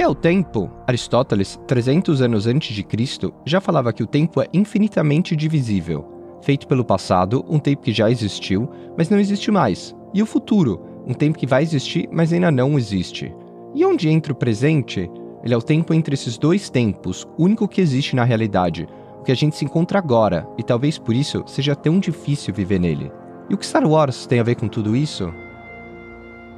que é o tempo? Aristóteles, 300 anos antes de Cristo, já falava que o tempo é infinitamente divisível, feito pelo passado, um tempo que já existiu, mas não existe mais, e o futuro, um tempo que vai existir, mas ainda não existe. E onde entra o presente? Ele é o tempo entre esses dois tempos, único que existe na realidade, o que a gente se encontra agora, e talvez por isso seja tão difícil viver nele. E o que Star Wars tem a ver com tudo isso?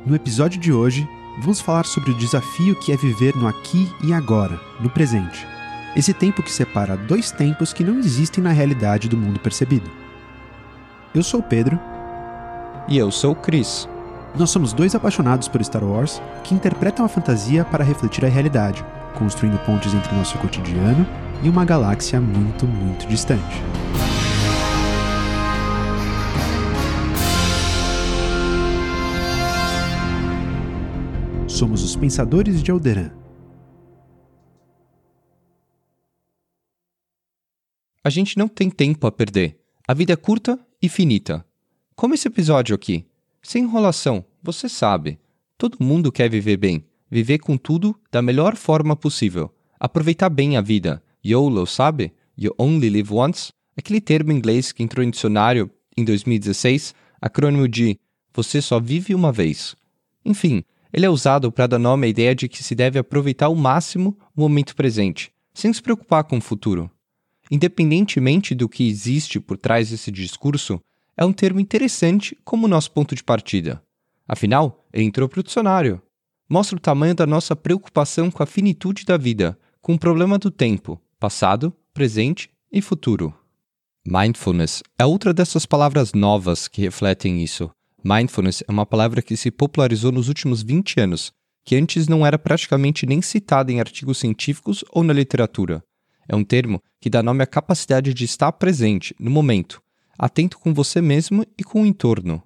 No episódio de hoje, vamos falar sobre o desafio que é viver no aqui e agora, no presente. Esse tempo que separa dois tempos que não existem na realidade do mundo percebido. Eu sou o Pedro. E eu sou o Chris. Nós somos dois apaixonados por Star Wars que interpretam a fantasia para refletir a realidade, construindo pontes entre nosso cotidiano e uma galáxia muito, muito distante. Somos os Pensadores de Alderan. A gente não tem tempo a perder. A vida é curta e finita. Como esse episódio aqui. Sem enrolação, você sabe. Todo mundo quer viver bem, viver com tudo da melhor forma possível, aproveitar bem a vida. YOLO, sabe? You Only Live Once? Aquele termo em inglês que entrou em dicionário em 2016, acrônimo de Você só vive uma vez. Enfim, ele é usado para dar nome à ideia de que se deve aproveitar ao máximo o momento presente, sem se preocupar com o futuro. Independentemente do que existe por trás desse discurso, é um termo interessante como nosso ponto de partida. Afinal, ele entrou para o dicionário. Mostra o tamanho da nossa preocupação com a finitude da vida, com o problema do tempo, passado, presente e futuro. Mindfulness é outra dessas palavras novas que refletem isso. Mindfulness é uma palavra que se popularizou nos últimos 20 anos, que antes não era praticamente nem citada em artigos científicos ou na literatura. É um termo que dá nome à capacidade de estar presente, no momento, atento com você mesmo e com o entorno.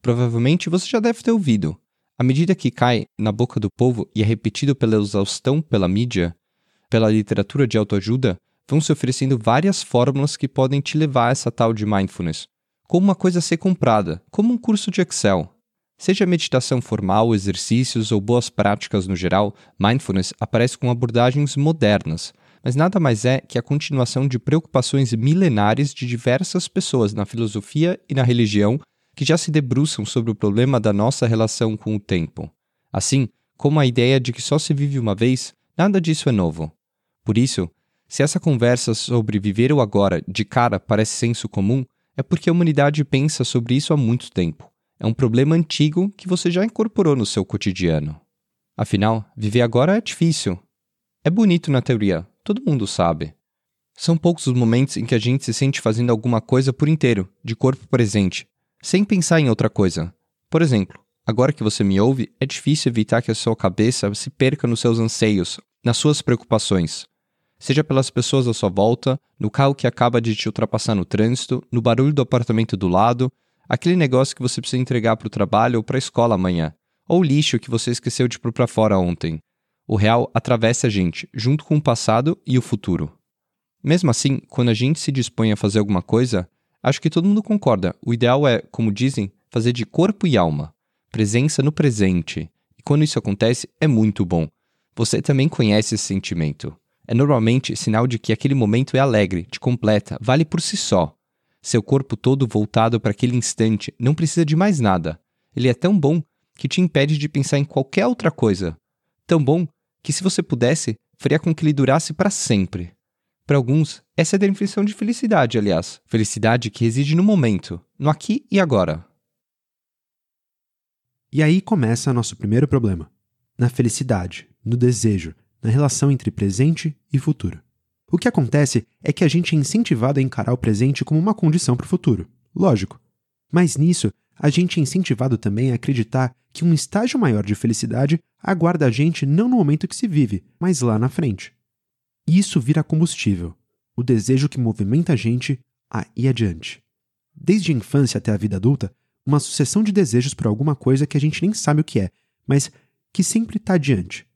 Provavelmente você já deve ter ouvido. À medida que cai na boca do povo e é repetido pela exaustão pela mídia, pela literatura de autoajuda, vão se oferecendo várias fórmulas que podem te levar a essa tal de mindfulness, como uma coisa a ser comprada, como um curso de Excel. Seja meditação formal, exercícios ou boas práticas no geral, mindfulness aparece com abordagens modernas, mas nada mais é que a continuação de preocupações milenares de diversas pessoas na filosofia e na religião que já se debruçam sobre o problema da nossa relação com o tempo. Assim, como a ideia de que só se vive uma vez, nada disso é novo. Por isso, se essa conversa sobre viver o agora de cara parece senso comum, é porque a humanidade pensa sobre isso há muito tempo. É um problema antigo que você já incorporou no seu cotidiano. Afinal, viver agora é difícil. É bonito na teoria, todo mundo sabe. São poucos os momentos em que a gente se sente fazendo alguma coisa por inteiro, de corpo presente, sem pensar em outra coisa. Por exemplo, agora que você me ouve, é difícil evitar que a sua cabeça se perca nos seus anseios, nas suas preocupações seja pelas pessoas à sua volta, no carro que acaba de te ultrapassar no trânsito, no barulho do apartamento do lado, aquele negócio que você precisa entregar para o trabalho ou para a escola amanhã, ou o lixo que você esqueceu de pôr para fora ontem. O real atravessa a gente, junto com o passado e o futuro. Mesmo assim, quando a gente se dispõe a fazer alguma coisa, acho que todo mundo concorda. O ideal é, como dizem, fazer de corpo e alma, presença no presente. E quando isso acontece, é muito bom. Você também conhece esse sentimento é normalmente sinal de que aquele momento é alegre, te completa, vale por si só. Seu corpo todo voltado para aquele instante não precisa de mais nada. Ele é tão bom que te impede de pensar em qualquer outra coisa. Tão bom que, se você pudesse, faria com que ele durasse para sempre. Para alguns, essa é a definição de felicidade, aliás. Felicidade que reside no momento, no aqui e agora. E aí começa nosso primeiro problema. Na felicidade, no desejo, na relação entre presente e futuro. O que acontece é que a gente é incentivado a encarar o presente como uma condição para o futuro. Lógico. Mas nisso, a gente é incentivado também a acreditar que um estágio maior de felicidade aguarda a gente não no momento que se vive, mas lá na frente. E isso vira combustível, o desejo que movimenta a gente a ir adiante. Desde a infância até a vida adulta, uma sucessão de desejos por alguma coisa que a gente nem sabe o que é, mas que sempre está adiante.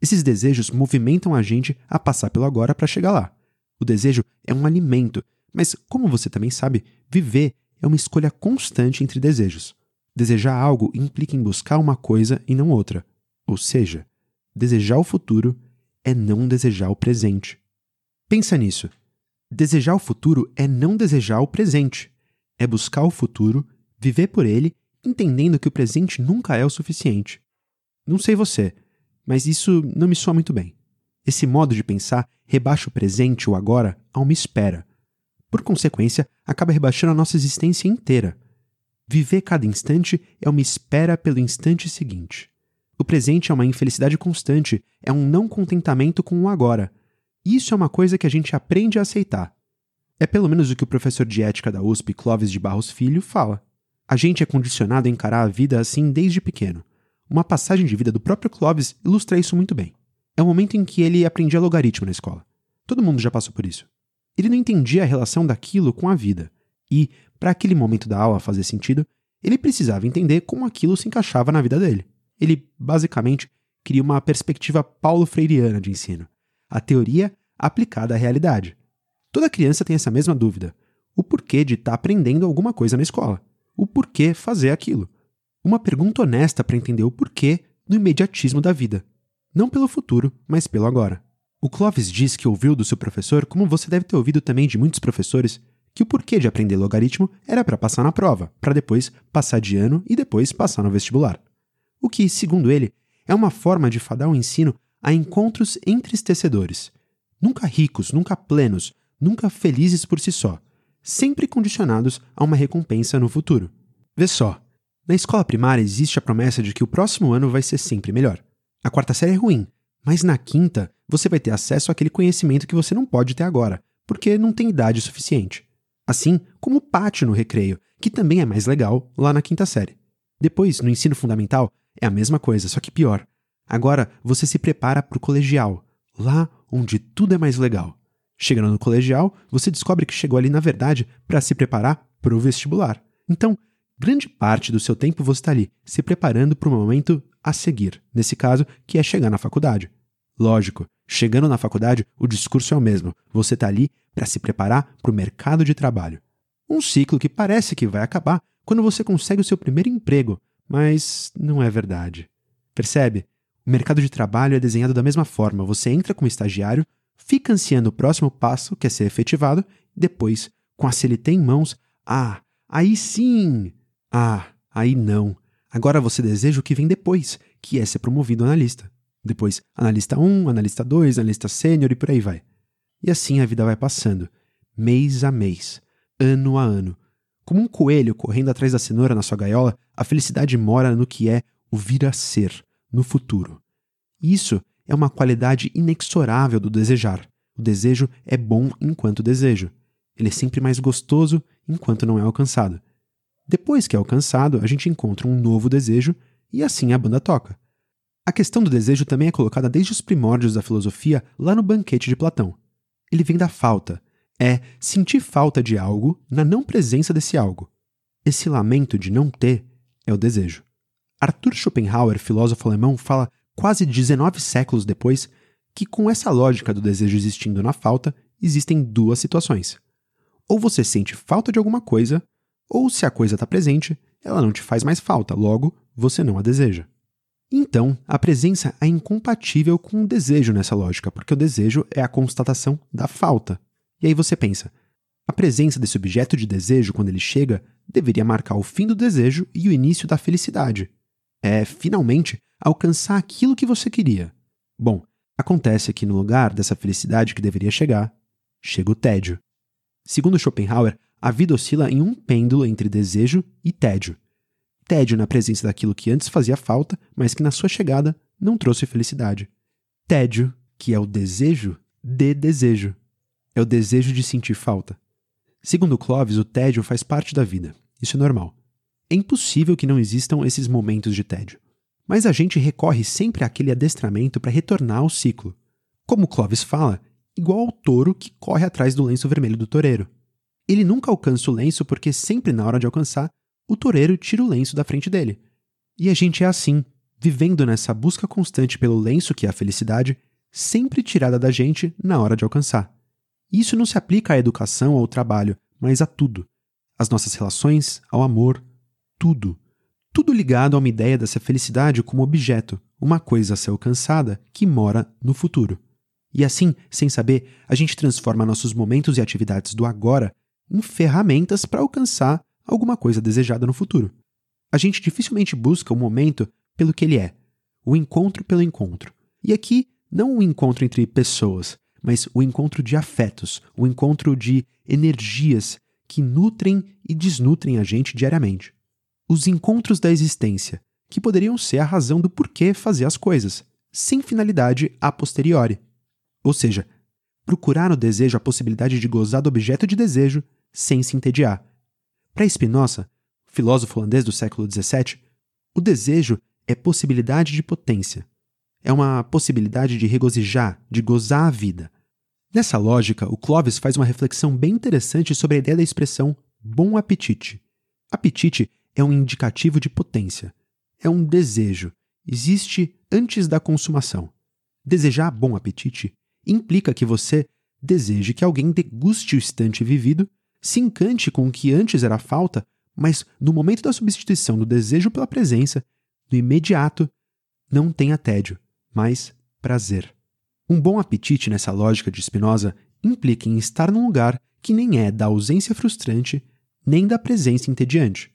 Esses desejos movimentam a gente a passar pelo agora para chegar lá. O desejo é um alimento, mas como você também sabe, viver é uma escolha constante entre desejos. Desejar algo implica em buscar uma coisa e não outra. Ou seja, Desejar o futuro é não desejar o presente. Pensa nisso. Desejar o futuro é não desejar o presente. É buscar o futuro, viver por ele, entendendo que o presente nunca é o suficiente. Não sei você, mas isso não me soa muito bem. Esse modo de pensar rebaixa o presente, o agora, a uma espera. Por consequência, acaba rebaixando a nossa existência inteira. Viver cada instante é uma espera pelo instante seguinte. O presente é uma infelicidade constante, é um não contentamento com o agora. Isso é uma coisa que a gente aprende a aceitar. É pelo menos o que o professor de ética da USP, Clóvis de Barros Filho, fala. A gente é condicionado a encarar a vida assim desde pequeno. Uma passagem de vida do próprio Clóvis ilustra isso muito bem. É o momento em que ele aprendia logaritmo na escola. Todo mundo já passou por isso. Ele não entendia a relação daquilo com a vida. E, para aquele momento da aula fazer sentido, ele precisava entender como aquilo se encaixava na vida dele. Ele, basicamente, cria uma perspectiva paulo-freireana de ensino, a teoria aplicada à realidade. Toda criança tem essa mesma dúvida: o porquê de estar tá aprendendo alguma coisa na escola, o porquê fazer aquilo. Uma pergunta honesta para entender o porquê no imediatismo da vida, não pelo futuro, mas pelo agora. O Clovis diz que ouviu do seu professor, como você deve ter ouvido também de muitos professores, que o porquê de aprender logaritmo era para passar na prova, para depois passar de ano e depois passar no vestibular. O que, segundo ele, é uma forma de fadar o ensino a encontros entristecedores, nunca ricos, nunca plenos, nunca felizes por si só, sempre condicionados a uma recompensa no futuro. Vê só, na escola primária existe a promessa de que o próximo ano vai ser sempre melhor. A quarta série é ruim, mas na quinta você vai ter acesso àquele conhecimento que você não pode ter agora, porque não tem idade suficiente. Assim como o pátio no recreio, que também é mais legal lá na quinta série. Depois, no ensino fundamental, é a mesma coisa, só que pior. Agora você se prepara para o colegial, lá onde tudo é mais legal. Chegando no colegial, você descobre que chegou ali, na verdade, para se preparar para o vestibular. Então, grande parte do seu tempo você está ali, se preparando para o momento a seguir, nesse caso, que é chegar na faculdade. Lógico, chegando na faculdade, o discurso é o mesmo. Você está ali para se preparar para o mercado de trabalho. Um ciclo que parece que vai acabar quando você consegue o seu primeiro emprego, mas não é verdade. Percebe? O mercado de trabalho é desenhado da mesma forma. Você entra como estagiário, fica ansiando o próximo passo, que é ser efetivado, depois, com a CLT em mãos, ah, aí sim! Ah, aí não. Agora você deseja o que vem depois, que é ser promovido analista. Depois, analista 1, analista 2, analista sênior e por aí vai. E assim a vida vai passando, mês a mês, ano a ano, como um coelho correndo atrás da cenoura na sua gaiola, a felicidade mora no que é o vir a ser, no futuro. Isso é uma qualidade inexorável do desejar. O desejo é bom enquanto desejo. Ele é sempre mais gostoso enquanto não é alcançado. Depois que é alcançado, a gente encontra um novo desejo e assim a banda toca. A questão do desejo também é colocada desde os primórdios da filosofia lá no banquete de Platão. Ele vem da falta, é sentir falta de algo na não presença desse algo. Esse lamento de não ter é o desejo. Arthur Schopenhauer, filósofo alemão, fala quase 19 séculos depois que, com essa lógica do desejo existindo na falta, existem duas situações. Ou você sente falta de alguma coisa, ou se a coisa está presente, ela não te faz mais falta, logo, você não a deseja. Então, a presença é incompatível com o desejo nessa lógica, porque o desejo é a constatação da falta. E aí você pensa: a presença desse objeto de desejo, quando ele chega, deveria marcar o fim do desejo e o início da felicidade. É, finalmente, alcançar aquilo que você queria. Bom, acontece que no lugar dessa felicidade que deveria chegar, chega o tédio. Segundo Schopenhauer, a vida oscila em um pêndulo entre desejo e tédio. Tédio na presença daquilo que antes fazia falta, mas que na sua chegada não trouxe felicidade. Tédio, que é o desejo de desejo é o desejo de sentir falta. Segundo Clovis, o tédio faz parte da vida. Isso é normal. É impossível que não existam esses momentos de tédio. Mas a gente recorre sempre àquele adestramento para retornar ao ciclo. Como Clovis fala, igual ao touro que corre atrás do lenço vermelho do toureiro. Ele nunca alcança o lenço porque sempre na hora de alcançar, o toureiro tira o lenço da frente dele. E a gente é assim, vivendo nessa busca constante pelo lenço que é a felicidade, sempre tirada da gente na hora de alcançar. Isso não se aplica à educação ou ao trabalho, mas a tudo. Às nossas relações, ao amor, tudo. Tudo ligado a uma ideia dessa felicidade como objeto, uma coisa a ser alcançada que mora no futuro. E assim, sem saber, a gente transforma nossos momentos e atividades do agora em ferramentas para alcançar alguma coisa desejada no futuro. A gente dificilmente busca o momento pelo que ele é, o encontro pelo encontro. E aqui, não o encontro entre pessoas, mas o encontro de afetos, o encontro de energias que nutrem e desnutrem a gente diariamente. Os encontros da existência, que poderiam ser a razão do porquê fazer as coisas, sem finalidade a posteriori. Ou seja, procurar no desejo a possibilidade de gozar do objeto de desejo sem se entediar. Para Spinoza, filósofo holandês do século XVII, o desejo é possibilidade de potência. É uma possibilidade de regozijar, de gozar a vida. Nessa lógica, o Clovis faz uma reflexão bem interessante sobre a ideia da expressão bom apetite. Apetite é um indicativo de potência. É um desejo. Existe antes da consumação. Desejar bom apetite implica que você deseje que alguém deguste o instante vivido, se encante com o que antes era falta, mas no momento da substituição do desejo pela presença, no imediato, não tenha tédio, mas prazer. Um bom apetite nessa lógica de Spinoza implica em estar num lugar que nem é da ausência frustrante, nem da presença entediante.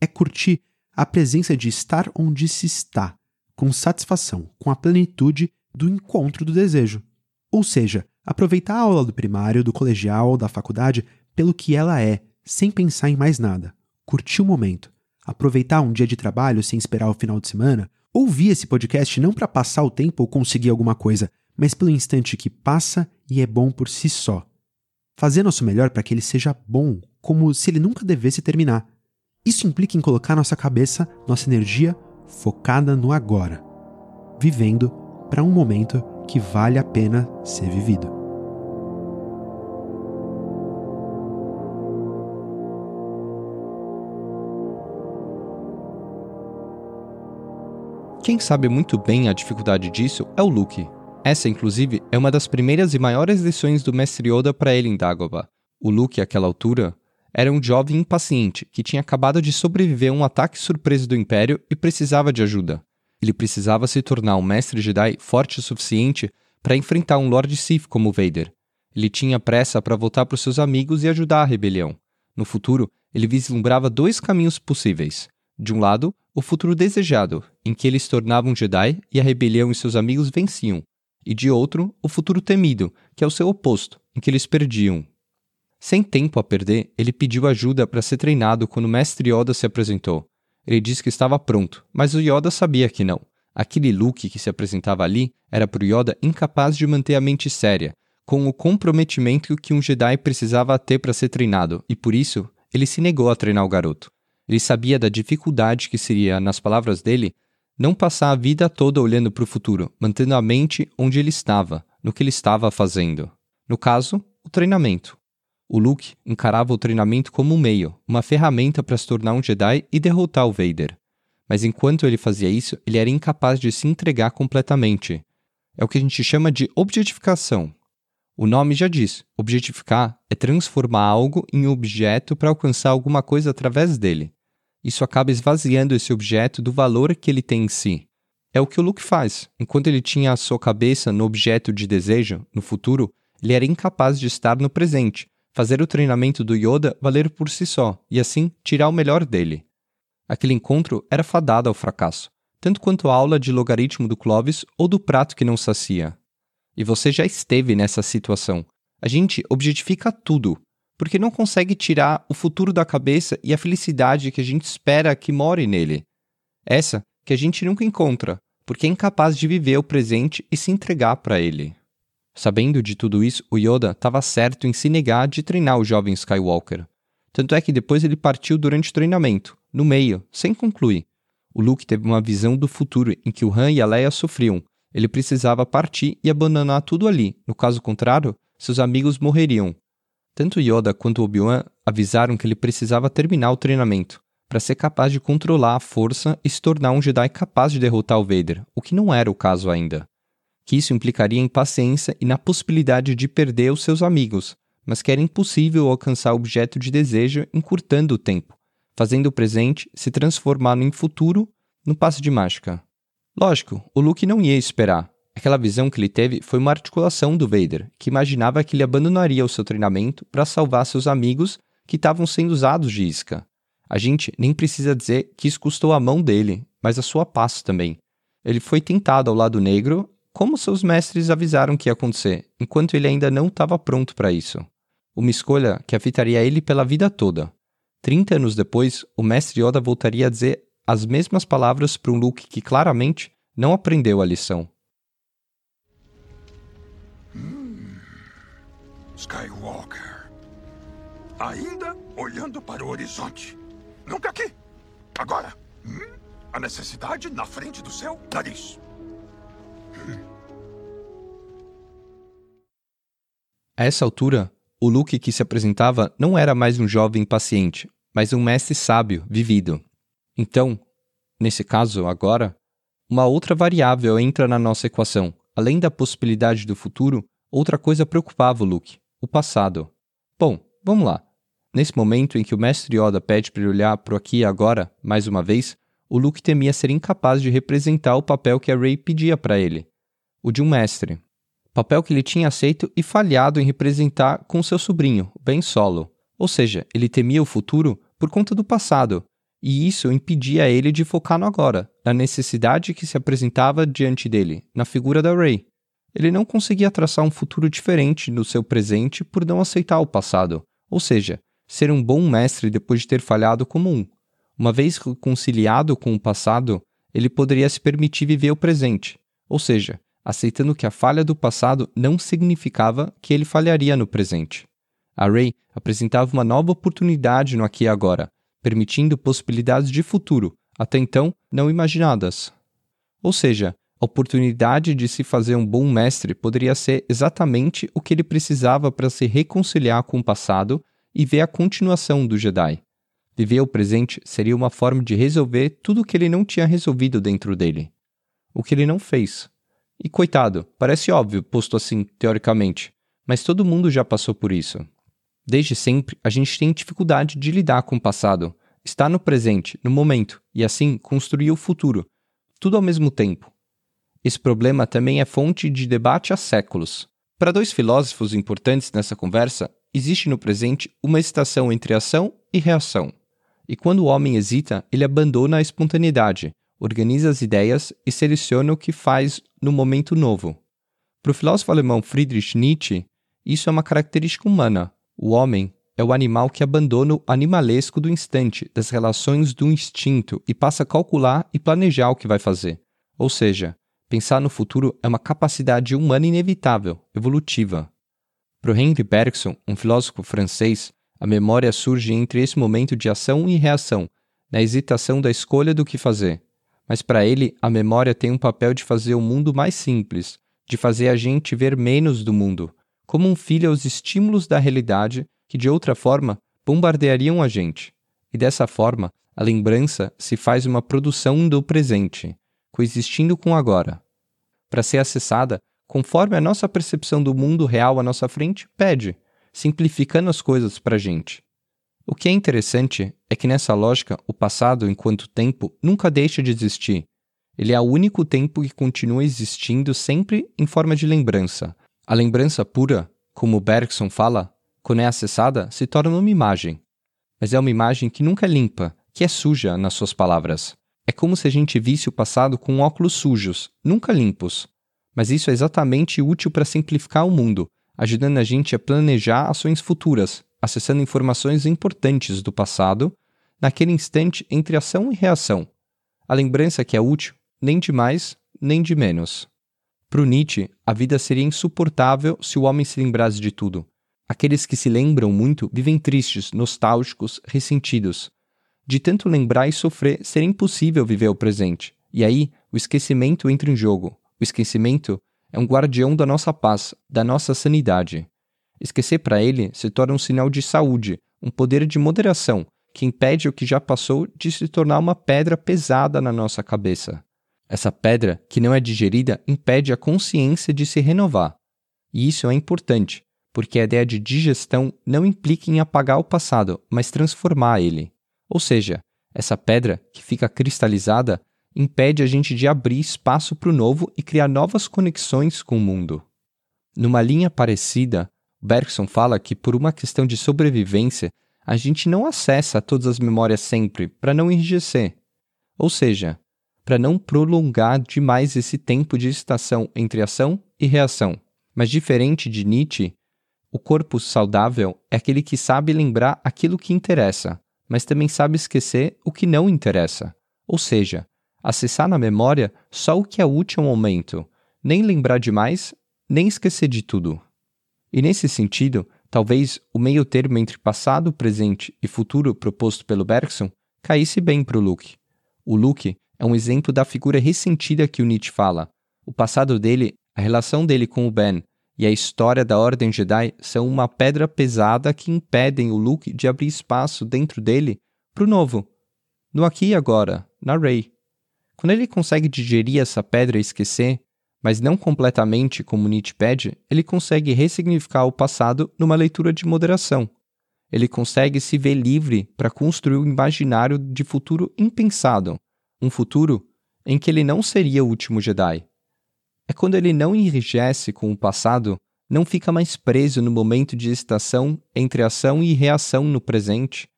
É curtir a presença de estar onde se está, com satisfação, com a plenitude do encontro do desejo. Ou seja, aproveitar a aula do primário, do colegial ou da faculdade pelo que ela é, sem pensar em mais nada. Curtir o momento. Aproveitar um dia de trabalho sem esperar o final de semana. Ouvir esse podcast não para passar o tempo ou conseguir alguma coisa, mas pelo instante que passa e é bom por si só. Fazer nosso melhor para que ele seja bom, como se ele nunca devesse terminar. Isso implica em colocar nossa cabeça, nossa energia focada no agora, vivendo para um momento que vale a pena ser vivido. Quem sabe muito bem a dificuldade disso é o Luke. Essa, inclusive, é uma das primeiras e maiores lições do mestre Yoda para ele em Dagobah. O Luke, àquela altura, era um jovem impaciente que tinha acabado de sobreviver a um ataque surpresa do Império e precisava de ajuda. Ele precisava se tornar um mestre Jedi forte o suficiente para enfrentar um Lord Sith como Vader. Ele tinha pressa para voltar para os seus amigos e ajudar a rebelião. No futuro, ele vislumbrava dois caminhos possíveis. De um lado, o futuro desejado, em que ele se tornava um Jedi e a rebelião e seus amigos venciam. E de outro, o futuro temido, que é o seu oposto, em que eles perdiam. Sem tempo a perder, ele pediu ajuda para ser treinado quando o mestre Yoda se apresentou. Ele disse que estava pronto, mas o Yoda sabia que não. Aquele Luke que se apresentava ali era para o Yoda incapaz de manter a mente séria, com o comprometimento que um Jedi precisava ter para ser treinado, e por isso ele se negou a treinar o garoto. Ele sabia da dificuldade que seria, nas palavras dele, não passar a vida toda olhando para o futuro, mantendo a mente onde ele estava, no que ele estava fazendo. No caso, o treinamento. O Luke encarava o treinamento como um meio, uma ferramenta para se tornar um Jedi e derrotar o Vader. Mas enquanto ele fazia isso, ele era incapaz de se entregar completamente. É o que a gente chama de objetificação. O nome já diz: objetificar é transformar algo em objeto para alcançar alguma coisa através dele. Isso acaba esvaziando esse objeto do valor que ele tem em si. É o que o Luke faz. Enquanto ele tinha a sua cabeça no objeto de desejo, no futuro, ele era incapaz de estar no presente, fazer o treinamento do Yoda valer por si só e assim tirar o melhor dele. Aquele encontro era fadado ao fracasso, tanto quanto a aula de logaritmo do Clovis ou do prato que não sacia. E você já esteve nessa situação. A gente objetifica tudo, porque não consegue tirar o futuro da cabeça e a felicidade que a gente espera que more nele. Essa que a gente nunca encontra, porque é incapaz de viver o presente e se entregar para ele. Sabendo de tudo isso, o Yoda estava certo em se negar de treinar o jovem Skywalker. Tanto é que depois ele partiu durante o treinamento, no meio, sem concluir. O Luke teve uma visão do futuro em que o Han e a Leia sofriam. Ele precisava partir e abandonar tudo ali. No caso contrário, seus amigos morreriam. Tanto Yoda quanto Obi-Wan avisaram que ele precisava terminar o treinamento para ser capaz de controlar a força e se tornar um Jedi capaz de derrotar o Vader, o que não era o caso ainda que isso implicaria em paciência e na possibilidade de perder os seus amigos, mas que era impossível alcançar o objeto de desejo encurtando o tempo, fazendo o presente se transformar em futuro no passo de mágica. Lógico, o Luke não ia esperar. Aquela visão que ele teve foi uma articulação do Vader, que imaginava que ele abandonaria o seu treinamento para salvar seus amigos que estavam sendo usados de isca. A gente nem precisa dizer que isso custou a mão dele, mas a sua paz também. Ele foi tentado ao lado negro, como seus mestres avisaram que ia acontecer, enquanto ele ainda não estava pronto para isso. Uma escolha que afetaria ele pela vida toda. Trinta anos depois, o mestre Yoda voltaria a dizer as mesmas palavras para um Luke que claramente não aprendeu a lição. Hum. Skywalker. Ainda olhando para o horizonte. Nunca aqui. Agora. Hum? A necessidade na frente do seu nariz. A essa altura, o Luke que se apresentava não era mais um jovem impaciente, mas um mestre sábio, vivido. Então, nesse caso, agora, uma outra variável entra na nossa equação. Além da possibilidade do futuro, outra coisa preocupava o Luke: o passado. Bom, vamos lá. Nesse momento em que o mestre Yoda pede para ele olhar para o aqui e agora, mais uma vez, o Luke temia ser incapaz de representar o papel que a Rey pedia para ele, o de um mestre. Papel que ele tinha aceito e falhado em representar com seu sobrinho, Ben Solo. Ou seja, ele temia o futuro por conta do passado, e isso impedia ele de focar no agora, na necessidade que se apresentava diante dele, na figura da Rey. Ele não conseguia traçar um futuro diferente no seu presente por não aceitar o passado, ou seja, ser um bom mestre depois de ter falhado como um. Uma vez reconciliado com o passado, ele poderia se permitir viver o presente, ou seja, aceitando que a falha do passado não significava que ele falharia no presente. A Ray apresentava uma nova oportunidade no aqui e agora, permitindo possibilidades de futuro, até então não imaginadas. Ou seja, a oportunidade de se fazer um bom mestre poderia ser exatamente o que ele precisava para se reconciliar com o passado e ver a continuação do Jedi. Viver o presente seria uma forma de resolver tudo o que ele não tinha resolvido dentro dele. O que ele não fez. E coitado, parece óbvio, posto assim, teoricamente, mas todo mundo já passou por isso. Desde sempre, a gente tem dificuldade de lidar com o passado, estar no presente, no momento, e assim construir o futuro, tudo ao mesmo tempo. Esse problema também é fonte de debate há séculos. Para dois filósofos importantes nessa conversa, existe no presente uma estação entre ação e reação. E quando o homem hesita, ele abandona a espontaneidade, organiza as ideias e seleciona o que faz no momento novo. Para o filósofo alemão Friedrich Nietzsche, isso é uma característica humana. O homem é o animal que abandona o animalesco do instante, das relações do instinto e passa a calcular e planejar o que vai fazer. Ou seja, pensar no futuro é uma capacidade humana inevitável, evolutiva. Para Henri Bergson, um filósofo francês, a memória surge entre esse momento de ação e reação, na hesitação da escolha do que fazer. Mas para ele, a memória tem um papel de fazer o mundo mais simples, de fazer a gente ver menos do mundo, como um filho aos estímulos da realidade que, de outra forma, bombardeariam a gente. E dessa forma, a lembrança se faz uma produção do presente, coexistindo com o agora. Para ser acessada, conforme a nossa percepção do mundo real à nossa frente pede, simplificando as coisas para a gente. O que é interessante é que nessa lógica, o passado, enquanto tempo, nunca deixa de existir. Ele é o único tempo que continua existindo sempre em forma de lembrança. A lembrança pura, como Bergson fala, quando é acessada, se torna uma imagem. Mas é uma imagem que nunca é limpa, que é suja, nas suas palavras. É como se a gente visse o passado com óculos sujos, nunca limpos. Mas isso é exatamente útil para simplificar o mundo, ajudando a gente a planejar ações futuras, acessando informações importantes do passado, naquele instante entre ação e reação. A lembrança que é útil, nem de mais, nem de menos. Para Nietzsche, a vida seria insuportável se o homem se lembrasse de tudo. Aqueles que se lembram muito vivem tristes, nostálgicos, ressentidos. De tanto lembrar e sofrer, seria impossível viver o presente. E aí, o esquecimento entra em jogo. O esquecimento é um guardião da nossa paz, da nossa sanidade. Esquecer para ele se torna um sinal de saúde, um poder de moderação que impede o que já passou de se tornar uma pedra pesada na nossa cabeça. Essa pedra, que não é digerida, impede a consciência de se renovar. E isso é importante, porque a ideia de digestão não implica em apagar o passado, mas transformar ele. Ou seja, essa pedra, que fica cristalizada, impede a gente de abrir espaço para o novo e criar novas conexões com o mundo. Numa linha parecida, Bergson fala que, por uma questão de sobrevivência, a gente não acessa todas as memórias sempre para não enrijecer. Ou seja, para não prolongar demais esse tempo de estação entre ação e reação. Mas diferente de Nietzsche, o corpo saudável é aquele que sabe lembrar aquilo que interessa, mas também sabe esquecer o que não interessa. Ou seja, acessar na memória só o que é útil ao momento, nem lembrar demais, nem esquecer de tudo. E nesse sentido, talvez o meio termo entre passado, presente e futuro proposto pelo Bergson caísse bem para o Luke. O Luke é um exemplo da figura ressentida que o Nietzsche fala. O passado dele, a relação dele com o Ben e a história da Ordem Jedi são uma pedra pesada que impedem o Luke de abrir espaço dentro dele para o novo, no aqui e agora, na Rey. Quando ele consegue digerir essa pedra e esquecer, mas não completamente como Nietzsche pede, ele consegue ressignificar o passado numa leitura de moderação. Ele consegue se ver livre para construir um imaginário de futuro impensado, um futuro em que ele não seria o último Jedi. É quando ele não enrijece com o passado, não fica mais preso no momento de estação entre ação e reação no presente,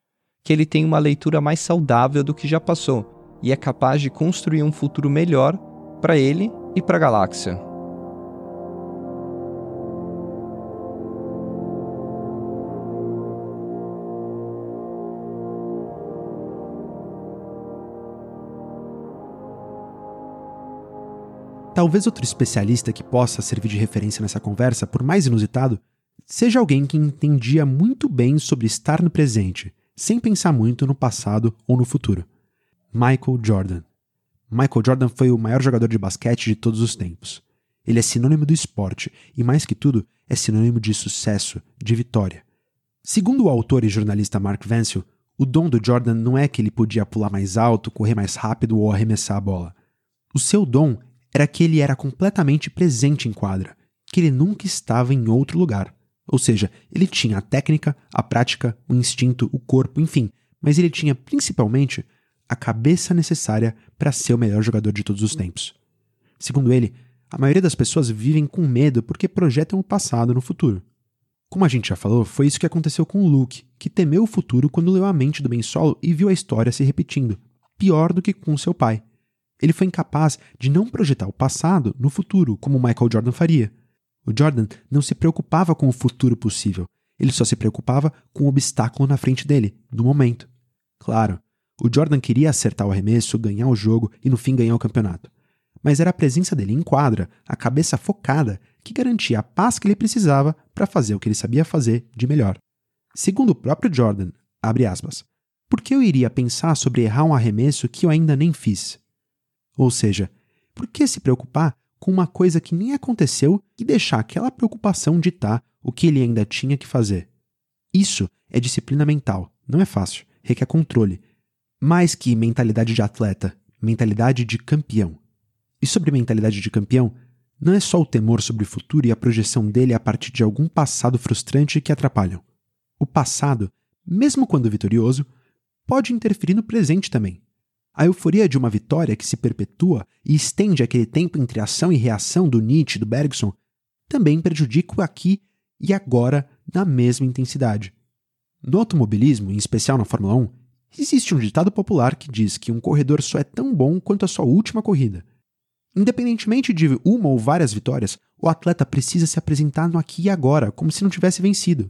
que ele tem uma leitura mais saudável do que já passou e é capaz de construir um futuro melhor para ele e para a galáxia. Talvez outro especialista que possa servir de referência nessa conversa, por mais inusitado, seja alguém que entendia muito bem sobre estar no presente, sem pensar muito no passado ou no futuro. Michael Jordan. Michael Jordan foi o maior jogador de basquete de todos os tempos. Ele é sinônimo do esporte e, mais que tudo, é sinônimo de sucesso, de vitória. Segundo o autor e jornalista Mark Vancil, o dom do Jordan não é que ele podia pular mais alto, correr mais rápido ou arremessar a bola. O seu dom era que ele era completamente presente em quadra, que ele nunca estava em outro lugar. Ou seja, ele tinha a técnica, a prática, o instinto, o corpo, enfim, mas ele tinha principalmente a cabeça necessária para ser o melhor jogador de todos os tempos. Segundo ele, a maioria das pessoas vivem com medo porque projetam o passado no futuro. Como a gente já falou, foi isso que aconteceu com Luke, que temeu o futuro quando leu a mente do Ben Solo e viu a história se repetindo, pior do que com seu pai. Ele foi incapaz de não projetar o passado no futuro, como Michael Jordan faria. O Jordan não se preocupava com o futuro possível, ele só se preocupava com o obstáculo na frente dele, no momento. Claro, o Jordan queria acertar o arremesso, ganhar o jogo e no fim ganhar o campeonato. Mas era a presença dele em quadra, a cabeça focada, que garantia a paz que ele precisava para fazer o que ele sabia fazer de melhor. Segundo o próprio Jordan, abre aspas, por que eu iria pensar sobre errar um arremesso que eu ainda nem fiz? Ou seja, por que se preocupar com uma coisa que nem aconteceu e deixar aquela preocupação ditar o que ele ainda tinha que fazer? Isso é disciplina mental. Não é fácil, requer controle. Mais que mentalidade de atleta, mentalidade de campeão. E sobre mentalidade de campeão, não é só o temor sobre o futuro e a projeção dele a partir de algum passado frustrante que atrapalham. O passado, mesmo quando vitorioso, pode interferir no presente também. A euforia de uma vitória que se perpetua e estende aquele tempo entre ação e reação do Nietzsche e do Bergson também prejudica o aqui e agora na mesma intensidade. No automobilismo, em especial na Fórmula 1, existe um ditado popular que diz que um corredor só é tão bom quanto a sua última corrida. Independentemente de uma ou várias vitórias, o atleta precisa se apresentar no aqui e agora, como se não tivesse vencido.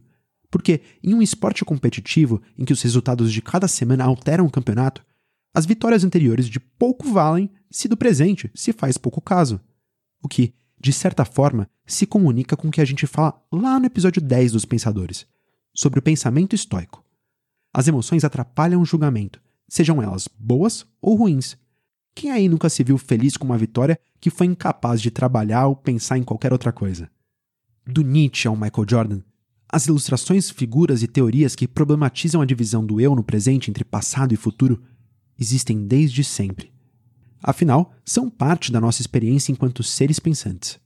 Porque, em um esporte competitivo em que os resultados de cada semana alteram o campeonato, as vitórias anteriores de pouco valem se do presente se faz pouco caso. O que, de certa forma, se comunica com o que a gente fala lá no episódio 10 dos Pensadores, sobre o pensamento estoico. As emoções atrapalham o julgamento, sejam elas boas ou ruins. Quem aí nunca se viu feliz com uma vitória que foi incapaz de trabalhar ou pensar em qualquer outra coisa? Do Nietzsche ao Michael Jordan, as ilustrações, figuras e teorias que problematizam a divisão do eu no presente entre passado e futuro existem desde sempre. Afinal, são parte da nossa experiência enquanto seres pensantes.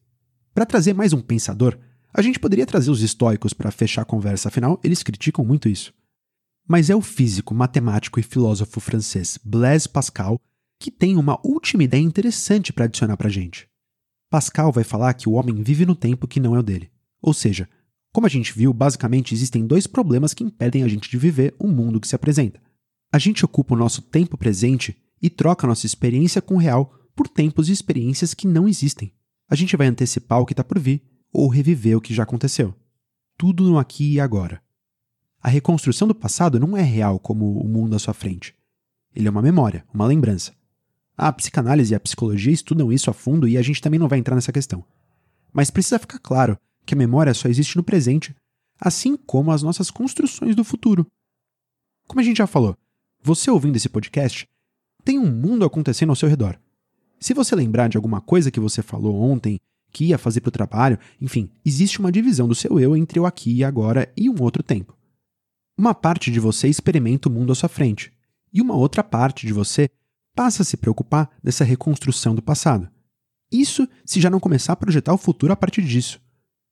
Para trazer mais um pensador, a gente poderia trazer os estoicos para fechar a conversa, afinal, eles criticam muito isso. Mas é o físico, matemático e filósofo francês Blaise Pascal que tem uma última ideia interessante para adicionar para a gente. Pascal vai falar que o homem vive no tempo que não é o dele. Ou seja, como a gente viu, basicamente existem dois problemas que impedem a gente de viver o mundo que se apresenta. A gente ocupa o nosso tempo presente e troca nossa experiência com o real por tempos e experiências que não existem. A gente vai antecipar o que está por vir ou reviver o que já aconteceu. Tudo no aqui e agora. A reconstrução do passado não é real como o mundo à sua frente. Ele é uma memória, uma lembrança. A psicanálise e a psicologia estudam isso a fundo e a gente também não vai entrar nessa questão. Mas precisa ficar claro que a memória só existe no presente, assim como as nossas construções do futuro. Como a gente já falou, você ouvindo esse podcast tem um mundo acontecendo ao seu redor. Se você lembrar de alguma coisa que você falou ontem, que ia fazer para o trabalho, enfim, existe uma divisão do seu eu entre o aqui e agora e um outro tempo. Uma parte de você experimenta o mundo à sua frente, e uma outra parte de você passa a se preocupar dessa reconstrução do passado. Isso se já não começar a projetar o futuro a partir disso.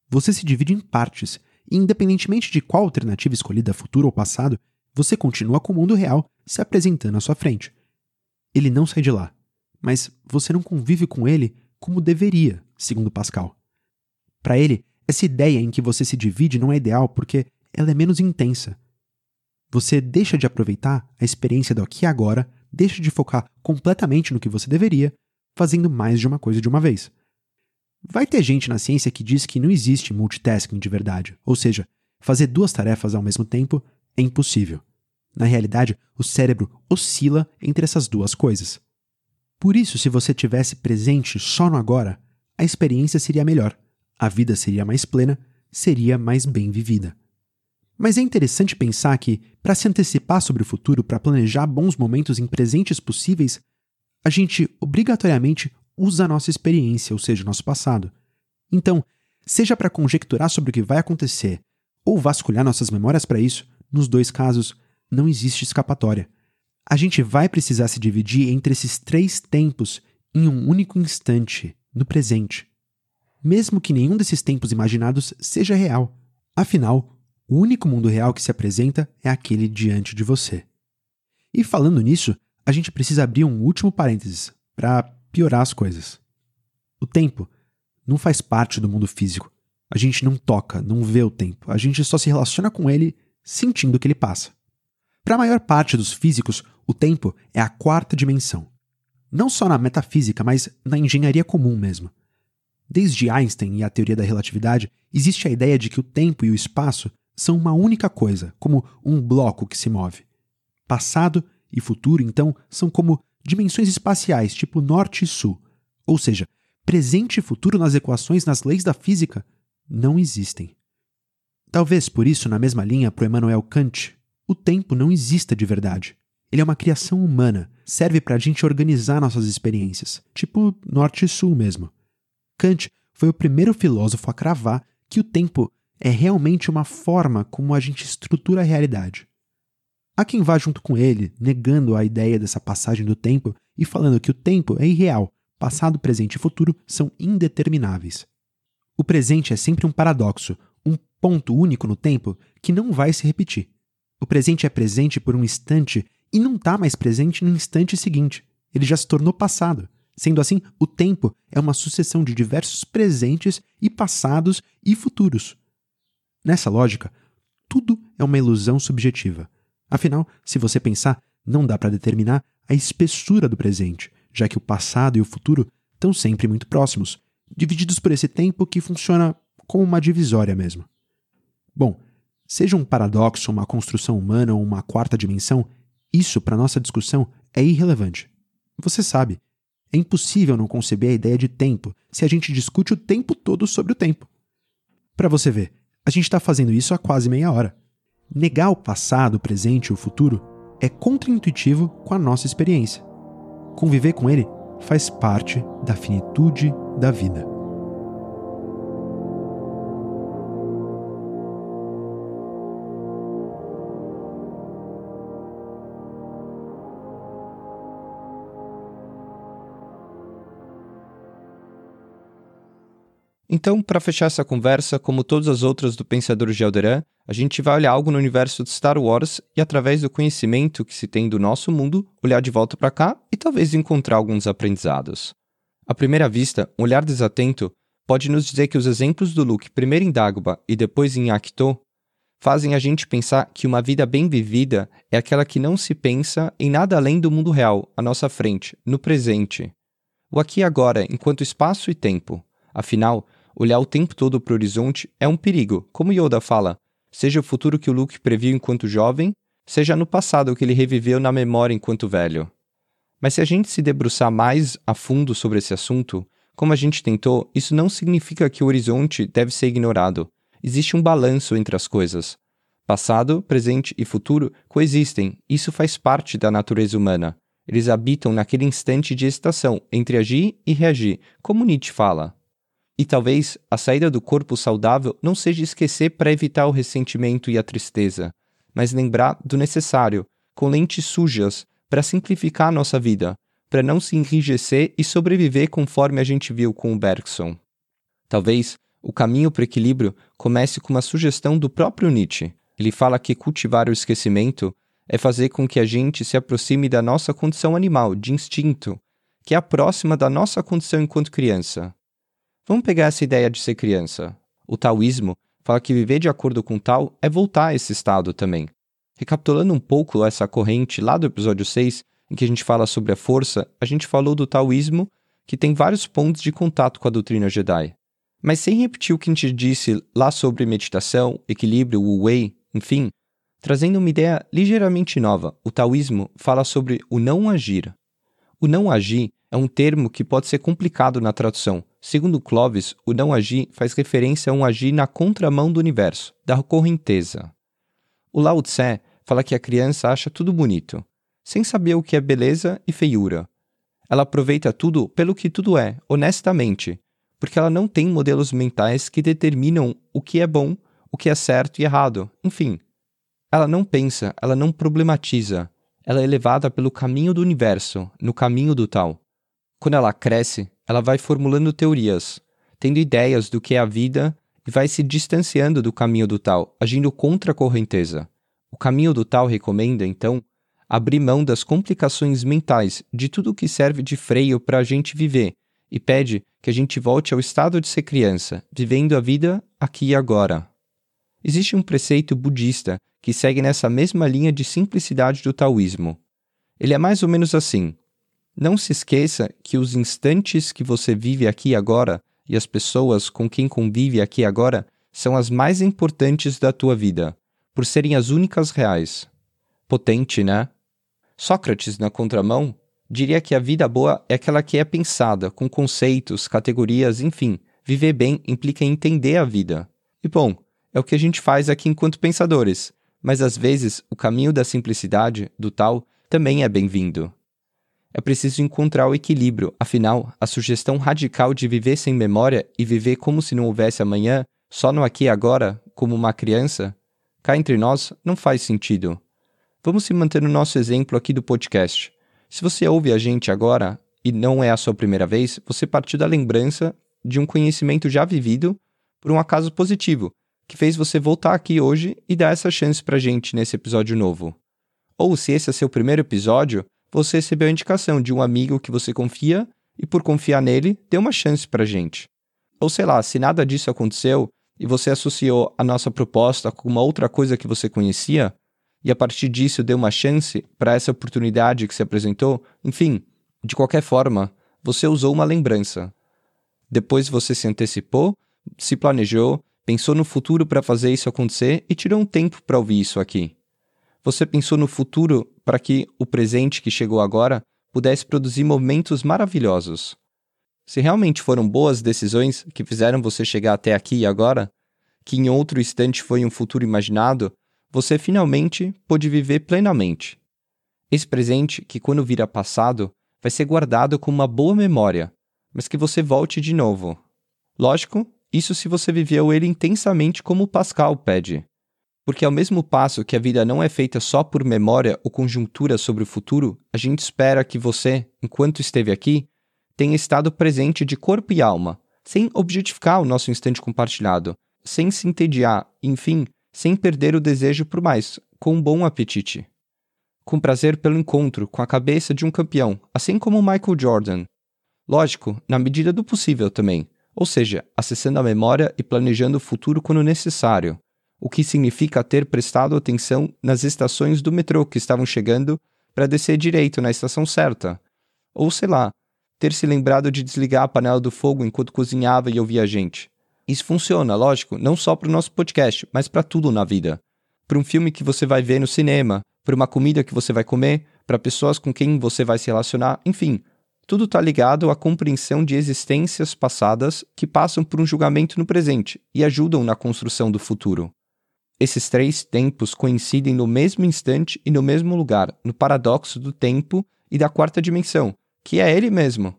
Você se divide em partes, e independentemente de qual alternativa escolhida, futuro ou passado, você continua com o mundo real se apresentando à sua frente. Ele não sai de lá, mas você não convive com ele como deveria, segundo Pascal. Para ele, essa ideia em que você se divide não é ideal porque ela é menos intensa. Você deixa de aproveitar a experiência do aqui e agora deixa de focar completamente no que você deveria, fazendo mais de uma coisa de uma vez. Vai ter gente na ciência que diz que não existe multitasking de verdade, ou seja, fazer duas tarefas ao mesmo tempo é impossível. Na realidade, o cérebro oscila entre essas duas coisas. Por isso, se você tivesse presente só no agora, a experiência seria melhor, a vida seria mais plena, seria mais bem vivida. Mas é interessante pensar que, para se antecipar sobre o futuro, para planejar bons momentos em presentes possíveis, a gente obrigatoriamente usa a nossa experiência, ou seja, o nosso passado. Então, seja para conjecturar sobre o que vai acontecer ou vasculhar nossas memórias para isso, nos dois casos, não existe escapatória. A gente vai precisar se dividir entre esses três tempos em um único instante, no presente. Mesmo que nenhum desses tempos imaginados seja real. Afinal, o único mundo real que se apresenta é aquele diante de você. E falando nisso, a gente precisa abrir um último parênteses para piorar as coisas. O tempo não faz parte do mundo físico. A gente não toca, não vê o tempo. A gente só se relaciona com ele sentindo que ele passa. Para a maior parte dos físicos, o tempo é a quarta dimensão. Não só na metafísica, mas na engenharia comum mesmo. Desde Einstein e a teoria da relatividade, existe a ideia de que o tempo e o espaço são uma única coisa, como um bloco que se move. Passado e futuro, então, são como dimensões espaciais, tipo norte e sul. Ou seja, presente e futuro nas equações, nas leis da física, não existem. Talvez por isso, na mesma linha, para Emmanuel Kant, o tempo não exista de verdade. Ele é uma criação humana, serve para a gente organizar nossas experiências, tipo norte e sul mesmo. Kant foi o primeiro filósofo a cravar que o tempo é realmente uma forma como a gente estrutura a realidade. Há quem vá junto com ele, negando a ideia dessa passagem do tempo e falando que o tempo é irreal, passado, presente e futuro são indetermináveis. O presente é sempre um paradoxo, um ponto único no tempo que não vai se repetir. O presente é presente por um instante e não está mais presente no instante seguinte. Ele já se tornou passado. Sendo assim, o tempo é uma sucessão de diversos presentes e passados e futuros. Nessa lógica, tudo é uma ilusão subjetiva. Afinal, se você pensar, não dá para determinar a espessura do presente, já que o passado e o futuro estão sempre muito próximos, divididos por esse tempo que funciona como uma divisória mesmo. Bom, seja um paradoxo, uma construção humana ou uma quarta dimensão, isso para nossa discussão é irrelevante. Você sabe, é impossível não conceber a ideia de tempo se a gente discute o tempo todo sobre o tempo. Para você ver, a gente está fazendo isso há quase meia hora. Negar o passado, o presente e o futuro é contraintuitivo com a nossa experiência. Conviver com ele faz parte da finitude da vida. Então, para fechar essa conversa, como todas as outras do Pensador de Alderan, a gente vai olhar algo no universo de Star Wars e, através do conhecimento que se tem do nosso mundo, olhar de volta para cá e talvez encontrar alguns aprendizados. À primeira vista, um olhar desatento pode nos dizer que os exemplos do Luke, primeiro em Dagobah e depois em Acto, fazem a gente pensar que uma vida bem vivida é aquela que não se pensa em nada além do mundo real, à nossa frente, no presente. O aqui e agora, enquanto espaço e tempo. Afinal, olhar o tempo todo para o horizonte é um perigo, como Yoda fala, seja o futuro que o Luke previu enquanto jovem, seja no passado que ele reviveu na memória enquanto velho. Mas se a gente se debruçar mais a fundo sobre esse assunto, como a gente tentou, isso não significa que o horizonte deve ser ignorado. Existe um balanço entre as coisas. Passado, presente e futuro coexistem, isso faz parte da natureza humana. Eles habitam naquele instante de excitação entre agir e reagir, como Nietzsche fala. E talvez a saída do corpo saudável não seja esquecer para evitar o ressentimento e a tristeza, mas lembrar do necessário, com lentes sujas, para simplificar nossa vida, para não se enrijecer e sobreviver conforme a gente viu com o Bergson. Talvez o caminho para o equilíbrio comece com uma sugestão do próprio Nietzsche. Ele fala que cultivar o esquecimento é fazer com que a gente se aproxime da nossa condição animal, de instinto, que é a próxima da nossa condição enquanto criança. Vamos pegar essa ideia de ser criança. O taoísmo fala que viver de acordo com tal é voltar a esse estado também. Recapitulando um pouco essa corrente lá do episódio 6, em que a gente fala sobre a força, a gente falou do taoísmo, que tem vários pontos de contato com a doutrina Jedi. Mas sem repetir o que a gente disse lá sobre meditação, equilíbrio, Wu Wei, enfim, trazendo uma ideia ligeiramente nova, o taoísmo fala sobre o não agir. O não agir é um termo que pode ser complicado na tradução. Segundo Clovis, o não agir faz referência a um agir na contramão do universo, da correnteza. O Lao Tse fala que a criança acha tudo bonito, sem saber o que é beleza e feiura. Ela aproveita tudo pelo que tudo é, honestamente, porque ela não tem modelos mentais que determinam o que é bom, o que é certo e errado, enfim. Ela não pensa, ela não problematiza, ela é levada pelo caminho do universo, no caminho do tal. Quando ela cresce, ela vai formulando teorias, tendo ideias do que é a vida e vai se distanciando do caminho do tal, agindo contra a correnteza. O caminho do tal recomenda, então, abrir mão das complicações mentais, de tudo que serve de freio para a gente viver, e pede que a gente volte ao estado de ser criança, vivendo a vida aqui e agora. Existe um preceito budista que segue nessa mesma linha de simplicidade do taoísmo. Ele é mais ou menos assim: não se esqueça que os instantes que você vive aqui agora e as pessoas com quem convive aqui agora são as mais importantes da tua vida, por serem as únicas reais. Potente, né? Sócrates, na contramão, diria que a vida boa é aquela que é pensada, com conceitos, categorias, enfim. Viver bem implica entender a vida. E bom, é o que a gente faz aqui enquanto pensadores, mas às vezes o caminho da simplicidade, do tal, também é bem-vindo. É preciso encontrar o equilíbrio, afinal, a sugestão radical de viver sem memória e viver como se não houvesse amanhã, só no aqui e agora, como uma criança, cá entre nós, não faz sentido. Vamos se manter no nosso exemplo aqui do podcast. Se você ouve a gente agora e não é a sua primeira vez, você partiu da lembrança de um conhecimento já vivido por um acaso positivo, que fez você voltar aqui hoje e dar essa chance pra gente nesse episódio novo. Ou se esse é seu primeiro episódio, você recebeu a indicação de um amigo que você confia e, por confiar nele, deu uma chance pra gente. Ou sei lá, se nada disso aconteceu e você associou a nossa proposta com uma outra coisa que você conhecia, e a partir disso deu uma chance para essa oportunidade que se apresentou, enfim, de qualquer forma, você usou uma lembrança. Depois você se antecipou, se planejou, pensou no futuro para fazer isso acontecer e tirou um tempo para ouvir isso aqui. Você pensou no futuro para que o presente que chegou agora pudesse produzir momentos maravilhosos. Se realmente foram boas decisões que fizeram você chegar até aqui e agora, que em outro instante foi um futuro imaginado, você finalmente pôde viver plenamente. Esse presente, que quando vira passado, vai ser guardado com uma boa memória, mas que você volte de novo. Lógico, isso se você viveu ele intensamente como Pascal pede. Porque ao mesmo passo que a vida não é feita só por memória ou conjuntura sobre o futuro, a gente espera que você, enquanto esteve aqui, tenha estado presente de corpo e alma, sem objetificar o nosso instante compartilhado, sem se entediar, enfim, sem perder o desejo por mais, com um bom apetite. Com prazer pelo encontro com a cabeça de um campeão, assim como Michael Jordan. Lógico, na medida do possível também, ou seja, acessando a memória e planejando o futuro quando necessário, o que significa ter prestado atenção nas estações do metrô que estavam chegando para descer direito na estação certa. Ou sei lá, ter se lembrado de desligar a panela do fogo enquanto cozinhava e ouvia a gente. Isso funciona, lógico, não só para o nosso podcast, mas para tudo na vida. Para um filme que você vai ver no cinema, para uma comida que você vai comer, para pessoas com quem você vai se relacionar, enfim, tudo está ligado à compreensão de existências passadas que passam por um julgamento no presente e ajudam na construção do futuro. Esses três tempos coincidem no mesmo instante e no mesmo lugar, no paradoxo do tempo e da quarta dimensão, que é ele mesmo.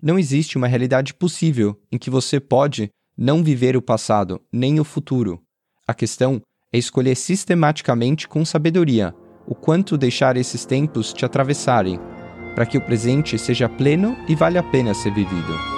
Não existe uma realidade possível em que você pode não viver o passado nem o futuro. A questão é escolher sistematicamente com sabedoria o quanto deixar esses tempos te atravessarem para que o presente seja pleno e vale a pena ser vivido.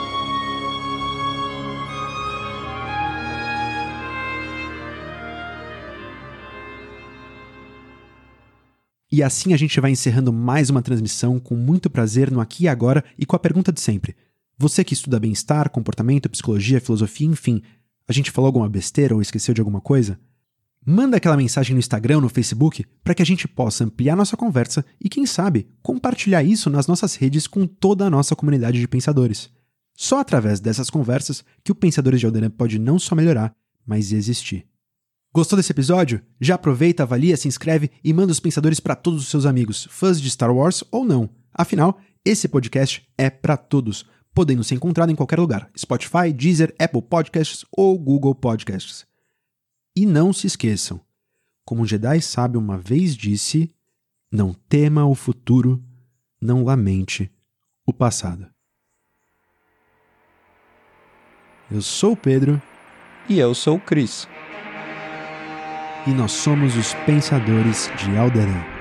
E assim a gente vai encerrando mais uma transmissão com muito prazer no aqui e agora e com a pergunta de sempre. Você que estuda bem-estar, comportamento, psicologia, filosofia, enfim, a gente falou alguma besteira ou esqueceu de alguma coisa? Manda aquela mensagem no Instagram no Facebook para que a gente possa ampliar nossa conversa e, quem sabe, compartilhar isso nas nossas redes com toda a nossa comunidade de pensadores. Só através dessas conversas que o Pensadores de Alderan pode não só melhorar, mas existir. Gostou desse episódio? Já aproveita, avalia, se inscreve e manda os pensadores para todos os seus amigos, fãs de Star Wars ou não. Afinal, esse podcast é para todos, podendo ser encontrado em qualquer lugar: Spotify, Deezer, Apple Podcasts ou Google Podcasts. E não se esqueçam, como um Jedi sábio uma vez disse, não tema o futuro, não lamente o passado. Eu sou o Pedro. E eu sou o Cris. E nós somos os Pensadores de Alderan.